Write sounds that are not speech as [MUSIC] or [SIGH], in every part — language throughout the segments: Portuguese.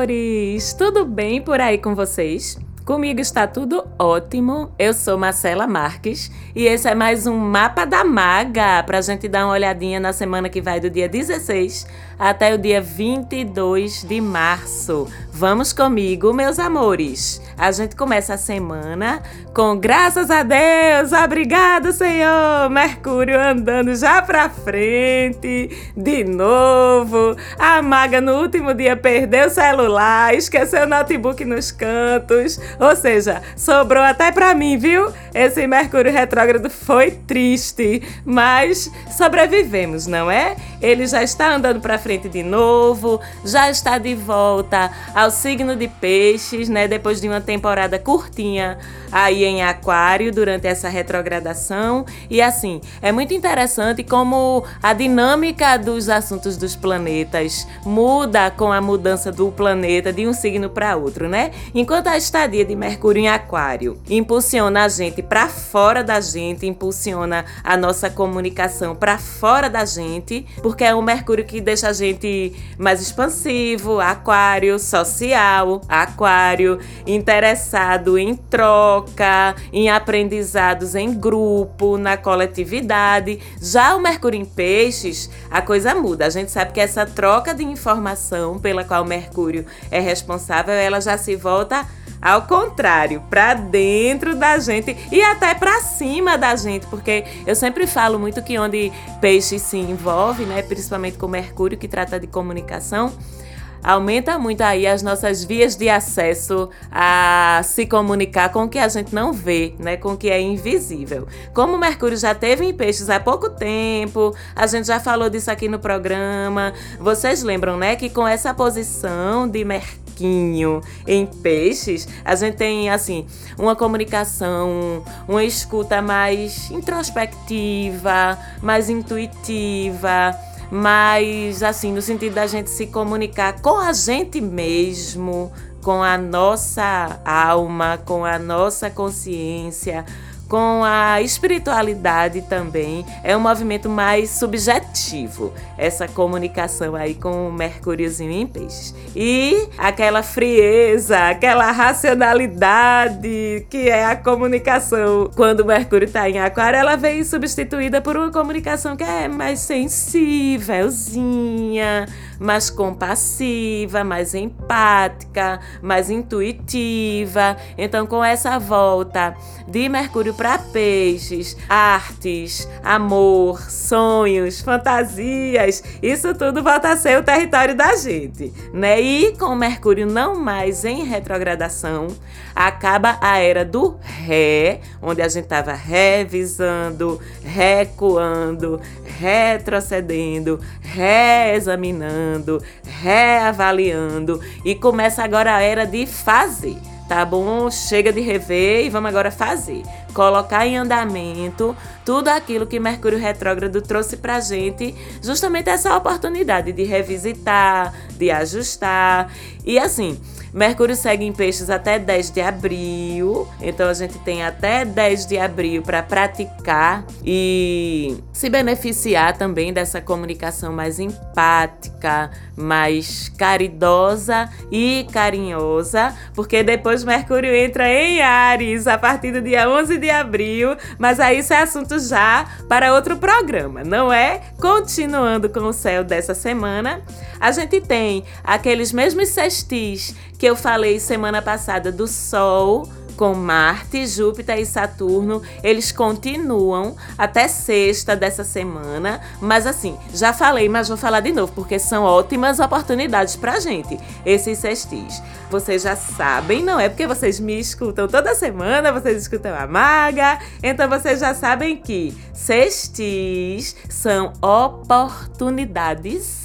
Amores! Tudo bem por aí com vocês? Comigo está tudo ótimo. Eu sou Marcela Marques e esse é mais um Mapa da Maga para a gente dar uma olhadinha na semana que vai do dia 16 até o dia 22 de março. Vamos comigo, meus amores. A gente começa a semana com graças a Deus, obrigado, Senhor. Mercúrio andando já para frente de novo. A maga no último dia perdeu o celular, esqueceu o notebook nos cantos. Ou seja, sobrou até para mim, viu? Esse Mercúrio retrógrado foi triste, mas sobrevivemos, não é? Ele já está andando para frente de novo, já está de volta ao signo de Peixes, né? Depois de uma temporada curtinha aí em Aquário durante essa retrogradação. E assim, é muito interessante como a dinâmica dos assuntos dos planetas muda com a mudança do planeta de um signo para outro, né? Enquanto a estadia de Mercúrio em Aquário impulsiona a gente para fora da gente, impulsiona a nossa comunicação para fora da gente, porque é um Mercúrio que deixa a gente mais expansivo, Aquário, social, Aquário, interessado em troca em aprendizados em grupo, na coletividade. Já o Mercúrio em Peixes, a coisa muda. A gente sabe que essa troca de informação pela qual o Mercúrio é responsável, ela já se volta ao contrário, para dentro da gente e até para cima da gente, porque eu sempre falo muito que onde peixe se envolve, né, principalmente com Mercúrio que trata de comunicação, aumenta muito aí as nossas vias de acesso a se comunicar com o que a gente não vê, né, com o que é invisível. Como Mercúrio já teve em peixes há pouco tempo, a gente já falou disso aqui no programa. Vocês lembram, né, que com essa posição de Mercúrio em peixes, a gente tem assim uma comunicação, uma escuta mais introspectiva, mais intuitiva mas assim, no sentido da gente se comunicar com a gente mesmo, com a nossa alma, com a nossa consciência, com a espiritualidade também. É um movimento mais subjetivo, essa comunicação aí com o Mercúriozinho em peixes. E aquela frieza, aquela racionalidade que é a comunicação. Quando o Mercúrio está em Aquário, ela vem substituída por uma comunicação que é mais sensívelzinha mais compassiva, mais empática, mais intuitiva. Então, com essa volta de Mercúrio para Peixes, artes, amor, sonhos, fantasias, isso tudo volta a ser o território da gente, né? E com Mercúrio não mais em retrogradação, acaba a era do ré, onde a gente estava revisando, recuando, retrocedendo, reexaminando, reavaliando e começa agora a era de fazer. Tá bom? Chega de rever e vamos agora fazer. Colocar em andamento tudo aquilo que Mercúrio retrógrado trouxe pra gente, justamente essa oportunidade de revisitar, de ajustar. E assim, Mercúrio segue em peixes até 10 de abril, então a gente tem até 10 de abril para praticar e se beneficiar também dessa comunicação mais empática, mais caridosa e carinhosa, porque depois Mercúrio entra em Ares a partir do dia 11 de abril, mas aí isso é assunto já para outro programa, não é? Continuando com o céu dessa semana, a gente tem aqueles mesmos sextis que eu falei semana passada do Sol com Marte, Júpiter e Saturno, eles continuam até sexta dessa semana. Mas assim, já falei, mas vou falar de novo, porque são ótimas oportunidades pra gente, esses sextis. Vocês já sabem, não é porque vocês me escutam toda semana, vocês escutam a Maga, então vocês já sabem que sextis são oportunidades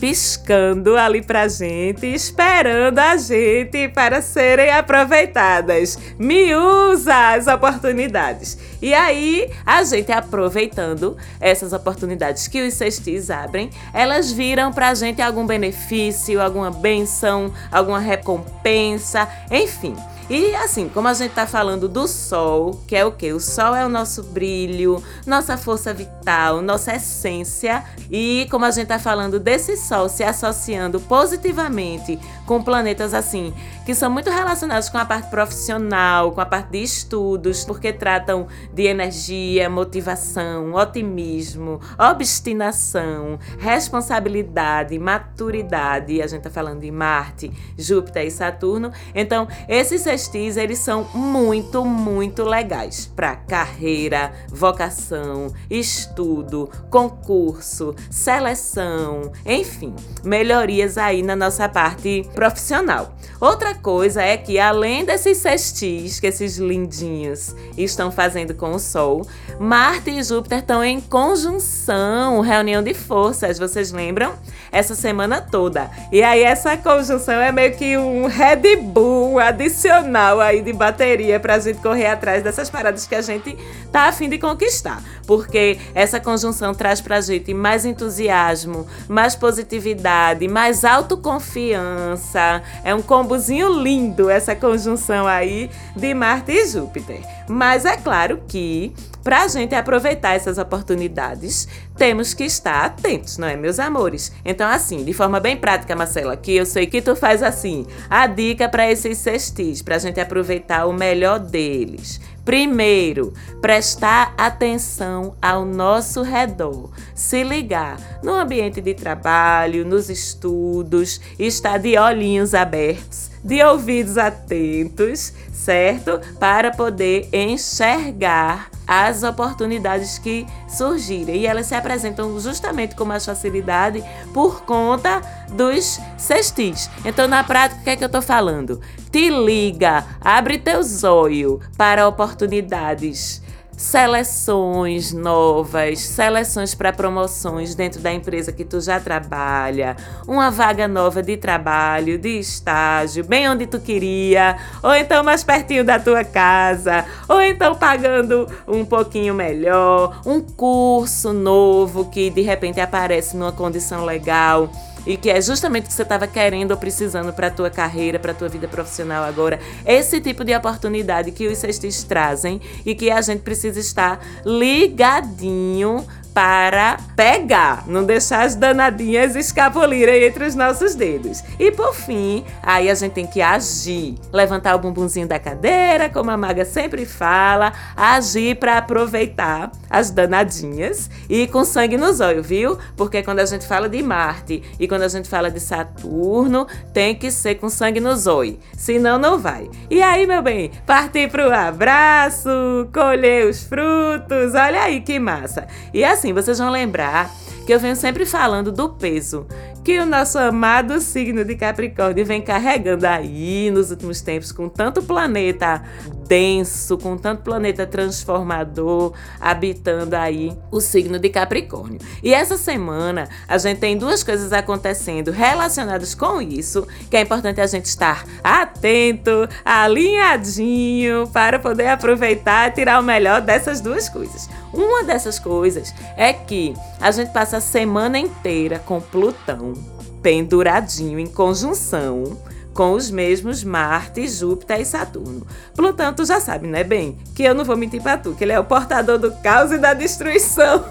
piscando ali pra gente, esperando a gente para serem aproveitadas. Me usa as oportunidades. E aí, a gente aproveitando essas oportunidades que os cestis abrem, elas viram pra gente algum benefício, alguma benção, alguma recompensa, enfim. E assim, como a gente tá falando do sol, que é o que? O sol é o nosso brilho, nossa força vital, nossa essência. E como a gente tá falando desse sol se associando positivamente com planetas assim, que são muito relacionados com a parte profissional, com a parte de estudos, porque tratam de energia, motivação, otimismo, obstinação, responsabilidade, maturidade. A gente tá falando de Marte, Júpiter e Saturno. Então, esses sextis, eles são muito, muito legais para carreira, vocação, estudo, concurso, seleção, enfim, melhorias aí na nossa parte profissional. Outra coisa é que além desses sextis, que esses lindinhos estão fazendo com o Sol, Marte e Júpiter estão em conjunção, reunião de forças, vocês lembram? Essa semana toda. E aí essa conjunção é meio que um Red Bull adicional aí de bateria pra gente correr atrás dessas paradas que a gente tá afim de conquistar. Porque essa conjunção traz pra gente mais entusiasmo, mais positividade, mais autoconfiança. É um combozinho lindo essa conjunção aí de Marte e Júpiter. Mas é claro que para a gente aproveitar essas oportunidades, temos que estar atentos, não é, meus amores? Então, assim, de forma bem prática, Marcela, que eu sei que tu faz assim, a dica para esses cestis, para a gente aproveitar o melhor deles. Primeiro, prestar atenção ao nosso redor, se ligar no ambiente de trabalho, nos estudos, estar de olhinhos abertos, de ouvidos atentos, certo? Para poder enxergar as oportunidades que surgirem. E elas se apresentam justamente com mais facilidade por conta dos cestis. Então, na prática, o que é que eu estou falando? Te liga, abre teu zóio para oportunidades seleções novas, seleções para promoções dentro da empresa que tu já trabalha, uma vaga nova de trabalho, de estágio, bem onde tu queria, ou então mais pertinho da tua casa, ou então pagando um pouquinho melhor, um curso novo que de repente aparece numa condição legal e que é justamente o que você estava querendo ou precisando para a tua carreira, para a tua vida profissional agora. Esse tipo de oportunidade que os cestis trazem e que a gente precisa estar ligadinho para pegar, não deixar as danadinhas escapulirem entre os nossos dedos. E por fim, aí a gente tem que agir, levantar o bumbumzinho da cadeira, como a maga sempre fala, agir para aproveitar as danadinhas e com sangue nos olhos, viu? Porque quando a gente fala de Marte e quando a gente fala de Saturno, tem que ser com sangue nos olhos, senão não vai. E aí, meu bem, partir pro abraço, colher os frutos, olha aí que massa. E assim, assim, vocês vão lembrar que eu venho sempre falando do peso que o nosso amado signo de Capricórnio vem carregando aí nos últimos tempos com tanto planeta denso, com tanto planeta transformador habitando aí o signo de Capricórnio. E essa semana a gente tem duas coisas acontecendo relacionadas com isso, que é importante a gente estar atento, alinhadinho para poder aproveitar e tirar o melhor dessas duas coisas. Uma dessas coisas é que a gente passa a semana inteira com Plutão penduradinho em conjunção com os mesmos Marte, Júpiter e Saturno. Plutão, tu já sabe, né, bem? Que eu não vou mentir pra tu, que ele é o portador do caos e da destruição.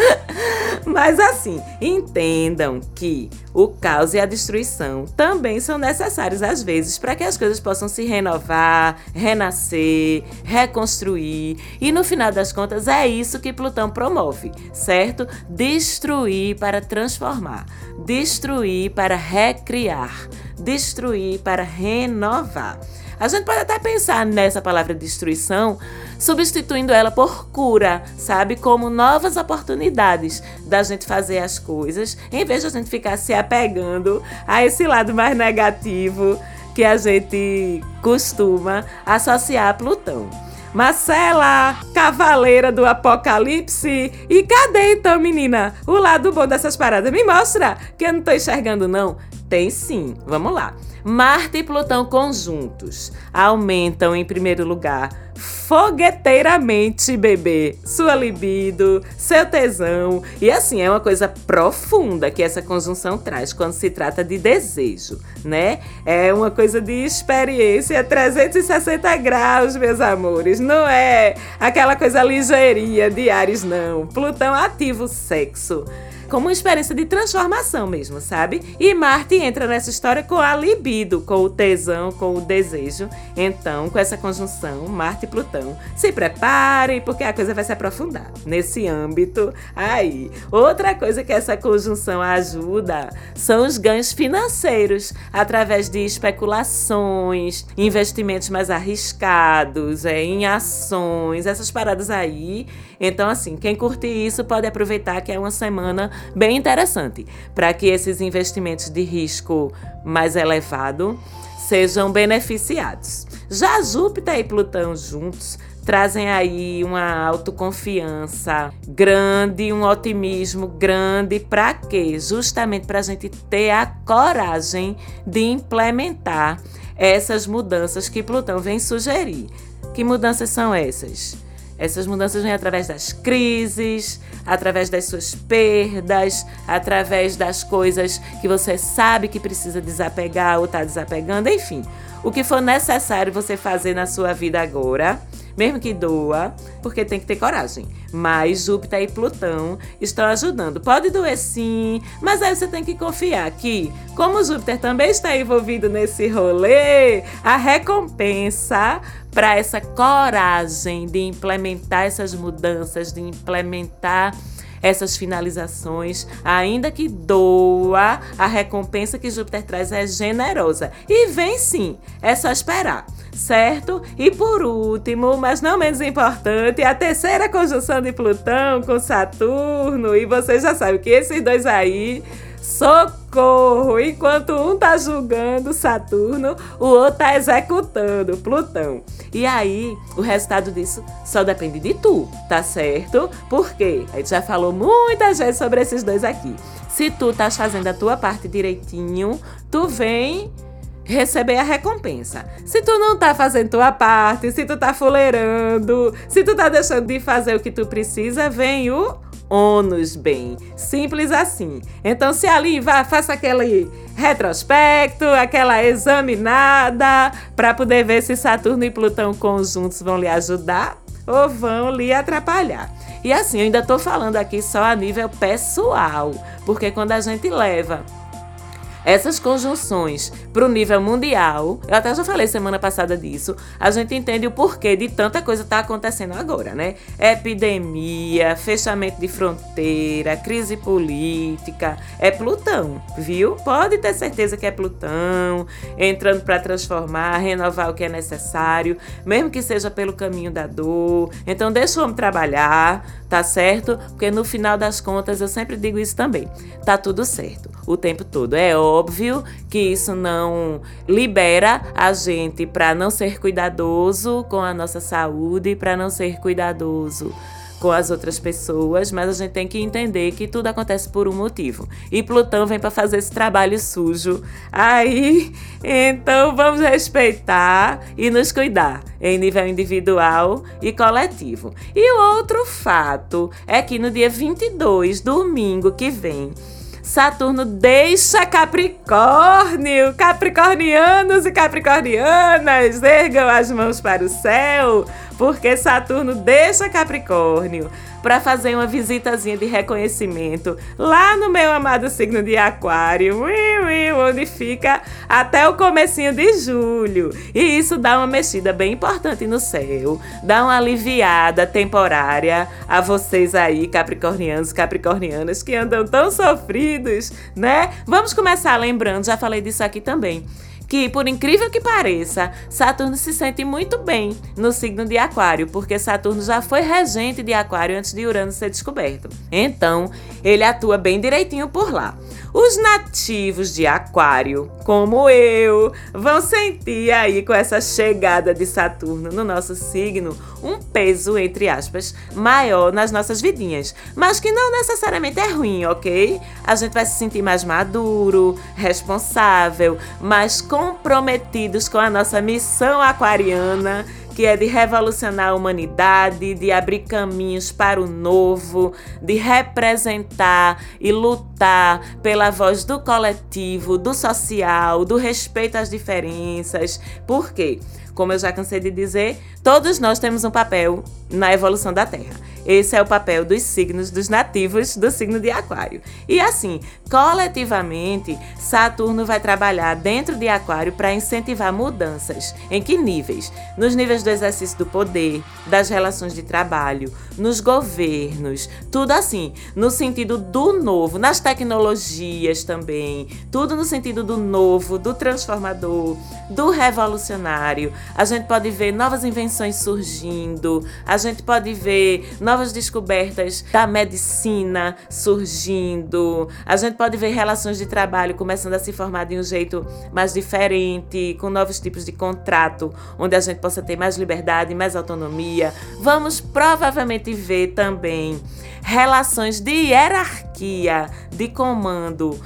[LAUGHS] Mas assim, entendam que o caos e a destruição também são necessários às vezes para que as coisas possam se renovar, renascer, reconstruir. E no final das contas é isso que Plutão promove, certo? Destruir para transformar, destruir para recriar, destruir para renovar. A gente pode até pensar nessa palavra destruição, substituindo ela por cura, sabe? Como novas oportunidades da gente fazer as coisas, em vez de a gente ficar se apegando a esse lado mais negativo que a gente costuma associar a Plutão. Marcela, cavaleira do apocalipse. E cadê então, menina? O lado bom dessas paradas? Me mostra, que eu não tô enxergando não. Tem sim. Vamos lá. Marte e Plutão conjuntos aumentam, em primeiro lugar, fogueteiramente, bebê, sua libido, seu tesão. E assim, é uma coisa profunda que essa conjunção traz quando se trata de desejo, né? É uma coisa de experiência 360 graus, meus amores. Não é aquela coisa ligeirinha de Ares, não. Plutão ativa o sexo como uma experiência de transformação mesmo, sabe? E Marte entra nessa história com a libido, com o tesão, com o desejo. Então, com essa conjunção, Marte e Plutão, se preparem, porque a coisa vai se aprofundar nesse âmbito aí. Outra coisa que essa conjunção ajuda são os ganhos financeiros, através de especulações, investimentos mais arriscados, é, em ações, essas paradas aí. Então, assim, quem curte isso pode aproveitar que é uma semana bem interessante para que esses investimentos de risco mais elevado sejam beneficiados. Já Júpiter e Plutão juntos trazem aí uma autoconfiança grande, um otimismo grande. Para quê? Justamente para a gente ter a coragem de implementar essas mudanças que Plutão vem sugerir. Que mudanças são essas? Essas mudanças vêm através das crises, através das suas perdas, através das coisas que você sabe que precisa desapegar ou está desapegando, enfim. O que for necessário você fazer na sua vida agora, mesmo que doa, porque tem que ter coragem. Mas Júpiter e Plutão estão ajudando. Pode doer sim, mas aí você tem que confiar que, como Júpiter também está envolvido nesse rolê, a recompensa para essa coragem de implementar essas mudanças, de implementar essas finalizações, ainda que doa, a recompensa que Júpiter traz é generosa. E vem sim, é só esperar certo? E por último, mas não menos importante, a terceira conjunção de Plutão com Saturno. E você já sabe que esses dois aí Socorro! Enquanto um tá julgando Saturno, o outro tá executando Plutão. E aí, o resultado disso só depende de tu, tá certo? Porque a gente já falou muitas vezes sobre esses dois aqui. Se tu tá fazendo a tua parte direitinho, tu vem receber a recompensa. Se tu não tá fazendo tua parte, se tu tá fuleirando, se tu tá deixando de fazer o que tu precisa, vem o ônus bem. Simples assim. Então, se ali vá, faça aquele retrospecto, aquela examinada, para poder ver se Saturno e Plutão conjuntos vão lhe ajudar ou vão lhe atrapalhar. E assim, eu ainda estou falando aqui só a nível pessoal, porque quando a gente leva essas conjunções para o nível mundial, eu até já falei semana passada disso, a gente entende o porquê de tanta coisa tá acontecendo agora, né? Epidemia, fechamento de fronteira, crise política, é Plutão, viu? Pode ter certeza que é Plutão entrando para transformar, renovar o que é necessário, mesmo que seja pelo caminho da dor. Então deixa o homem trabalhar, tá certo? Porque no final das contas eu sempre digo isso também. Tá tudo certo o tempo todo. É óbvio que isso não libera a gente para não ser cuidadoso com a nossa saúde, para não ser cuidadoso com as outras pessoas, mas a gente tem que entender que tudo acontece por um motivo. E Plutão vem para fazer esse trabalho sujo. Aí, então vamos respeitar e nos cuidar em nível individual e coletivo. E o outro fato é que no dia 22, domingo que vem, Saturno deixa Capricórnio. Capricornianos e capricornianas, ergam as mãos para o céu, porque Saturno deixa Capricórnio para fazer uma visitazinha de reconhecimento lá no meu amado signo de Aquário, onde fica até o comecinho de julho. E isso dá uma mexida bem importante no céu, dá uma aliviada temporária a vocês aí, capricornianos, capricornianas que andam tão sofridos, né? Vamos começar lembrando, já falei disso aqui também que, por incrível que pareça, Saturno se sente muito bem no signo de Aquário, porque Saturno já foi regente de Aquário antes de Urano ser descoberto. Então, ele atua bem direitinho por lá. Os nativos de Aquário, como eu, vão sentir aí com essa chegada de Saturno no nosso signo um peso, entre aspas, maior nas nossas vidinhas. Mas que não necessariamente é ruim, ok? A gente vai se sentir mais maduro, responsável, mais comprometidos com a nossa missão aquariana que é de revolucionar a humanidade, de abrir caminhos para o novo, de representar e lutar pela voz do coletivo, do social, do respeito às diferenças. Por quê? Como eu já cansei de dizer, todos nós temos um papel na evolução da Terra. Esse é o papel dos signos dos nativos do signo de Aquário. E assim, coletivamente, Saturno vai trabalhar dentro de Aquário para incentivar mudanças. Em que níveis? Nos níveis do exercício do poder, das relações de trabalho, nos governos, tudo assim, no sentido do novo, nas tecnologias também, tudo no sentido do novo, do transformador, do revolucionário. A gente pode ver novas invenções surgindo, a gente pode ver novas descobertas da medicina surgindo. A gente pode ver relações de trabalho começando a se formar de um jeito mais diferente, com novos tipos de contrato, onde a gente possa ter mais liberdade, mais autonomia. Vamos provavelmente ver também relações de hierarquia, de comando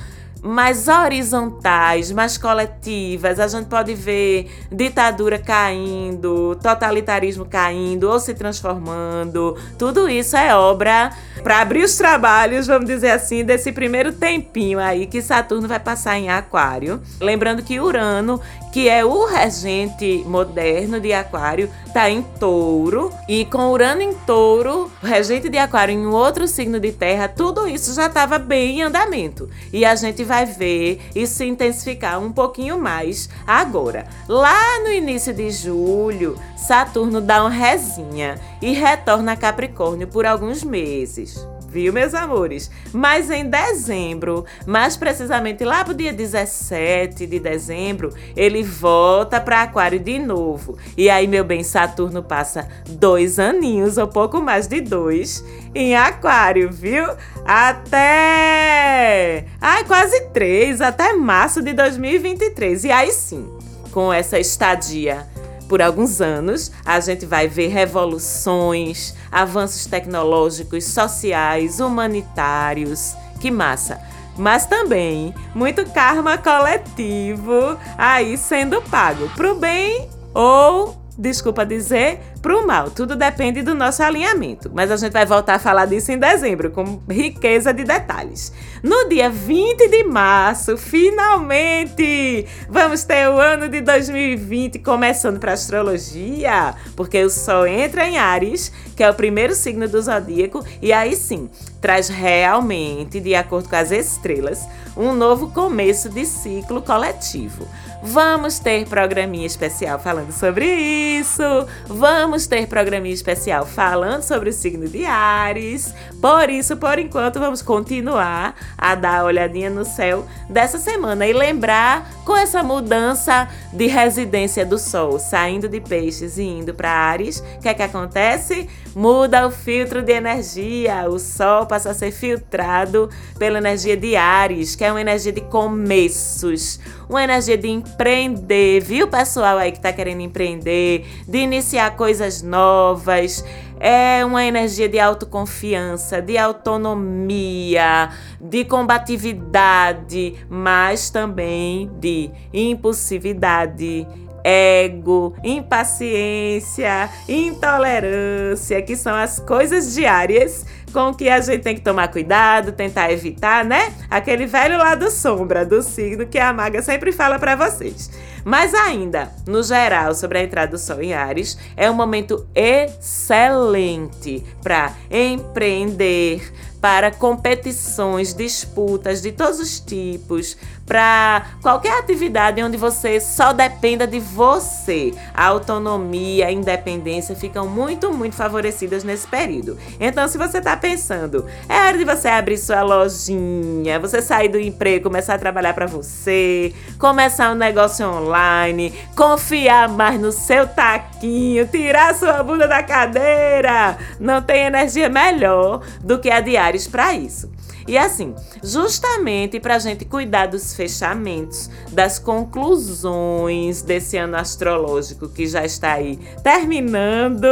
mais horizontais, mais coletivas. A gente pode ver ditadura caindo, totalitarismo caindo ou se transformando. Tudo isso é obra para abrir os trabalhos, vamos dizer assim, desse primeiro tempinho aí que Saturno vai passar em Aquário. Lembrando que Urano que é o regente moderno de Aquário, está em Touro. E com Urano em Touro, regente de Aquário em outro signo de Terra, tudo isso já estava bem em andamento. E a gente vai ver isso se intensificar um pouquinho mais agora. Lá no início de julho, Saturno dá uma resinha e retorna a Capricórnio por alguns meses viu, meus amores? Mas em dezembro, mais precisamente lá pro dia 17 de dezembro, ele volta para Aquário de novo. E aí, meu bem, Saturno passa dois aninhos, ou pouco mais de dois, em Aquário, viu? Até. Ai, quase três, até março de 2023. E aí sim, com essa estadia por alguns anos, a gente vai ver revoluções, avanços tecnológicos, sociais, humanitários. Que massa! Mas também muito karma coletivo aí sendo pago pro bem ou desculpa dizer, para o mal. Tudo depende do nosso alinhamento. Mas a gente vai voltar a falar disso em dezembro, com riqueza de detalhes. No dia 20 de março, finalmente, vamos ter o ano de 2020 começando para astrologia, porque o Sol entra em Ares, que é o primeiro signo do zodíaco, e aí sim, traz realmente, de acordo com as estrelas, um novo começo de ciclo coletivo. Vamos ter programinha especial falando sobre isso. Vamos ter programinha especial falando sobre o signo de Ares. Por isso, por enquanto, vamos continuar a dar uma olhadinha no céu dessa semana e lembrar com essa mudança de residência do Sol, saindo de Peixes e indo para Ares, o que é que acontece? Muda o filtro de energia. O Sol passa a ser filtrado pela energia de Ares, que é uma energia de começos, uma energia de empreender, viu, pessoal aí que tá querendo empreender, de iniciar coisas novas. É uma energia de autoconfiança, de autonomia, de combatividade, mas também de impulsividade, ego, impaciência, intolerância, que são as coisas diárias com que a gente tem que tomar cuidado, tentar evitar, né? Aquele velho lado sombra do signo que a maga sempre fala para vocês. Mas ainda, no geral, sobre a entrada do Sol em Ares, é um momento excelente para empreender, para competições, disputas de todos os tipos, para qualquer atividade onde você só dependa de você. A autonomia, a independência ficam muito, muito favorecidas nesse período. Então, se você está pensando, é hora de você abrir sua lojinha, você sair do emprego, começar a trabalhar para você, começar um negócio online, confiar mais no seu taquinho, tirar sua bunda da cadeira. Não tem energia melhor do que a Diários para isso. E assim, justamente para a gente cuidar dos fechamentos, das conclusões desse ano astrológico que já está aí terminando,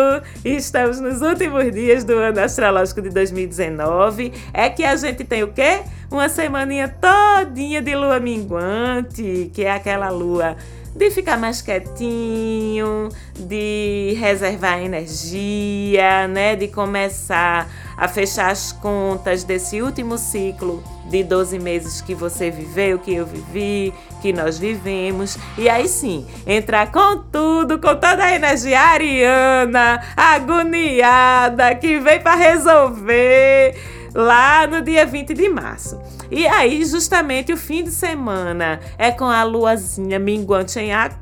e estamos nos últimos dias do ano astrológico de 2019, é que a gente tem o quê? Uma semaninha todinha de lua minguante, que é aquela lua de ficar mais quietinho, de reservar energia, né, de começar a fechar as contas desse último ciclo de 12 meses que você viveu, que eu vivi, que nós vivemos. E aí sim, entrar com tudo, com toda a energia ariana, agoniada, que vem para resolver lá no dia 20 de março. E aí, justamente o fim de semana é com a luazinha minguante em aquário,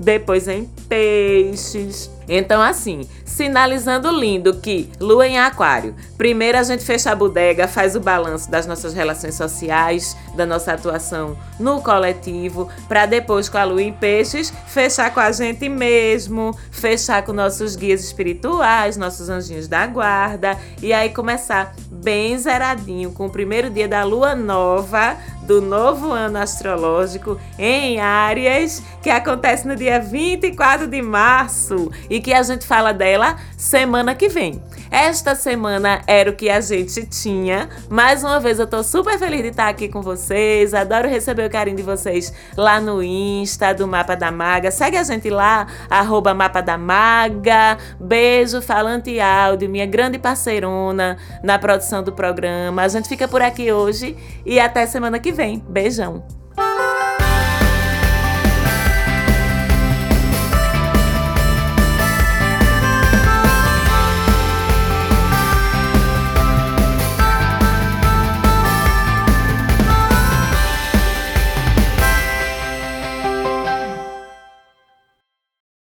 depois em peixes. Então, assim, sinalizando lindo que lua em aquário. Primeiro a gente fecha a bodega, faz o balanço das nossas relações sociais, da nossa atuação no coletivo, para depois com a lua em peixes fechar com a gente mesmo, fechar com nossos guias espirituais, nossos anjinhos da guarda e aí começar bem zeradinho com o primeiro dia da lua nova do novo ano astrológico em Áries, que acontece no dia 24 de março e que a gente fala dela semana que vem. Esta semana era o que a gente tinha. Mais uma vez eu tô super feliz de estar aqui com vocês. Adoro receber o carinho de vocês lá no Insta do Mapa da Maga. Segue a gente lá, arroba Mapa da Maga. Beijo, Falante Áudio, minha grande parceirona na produção do programa. A gente fica por aqui hoje e até semana que vem. Beijão!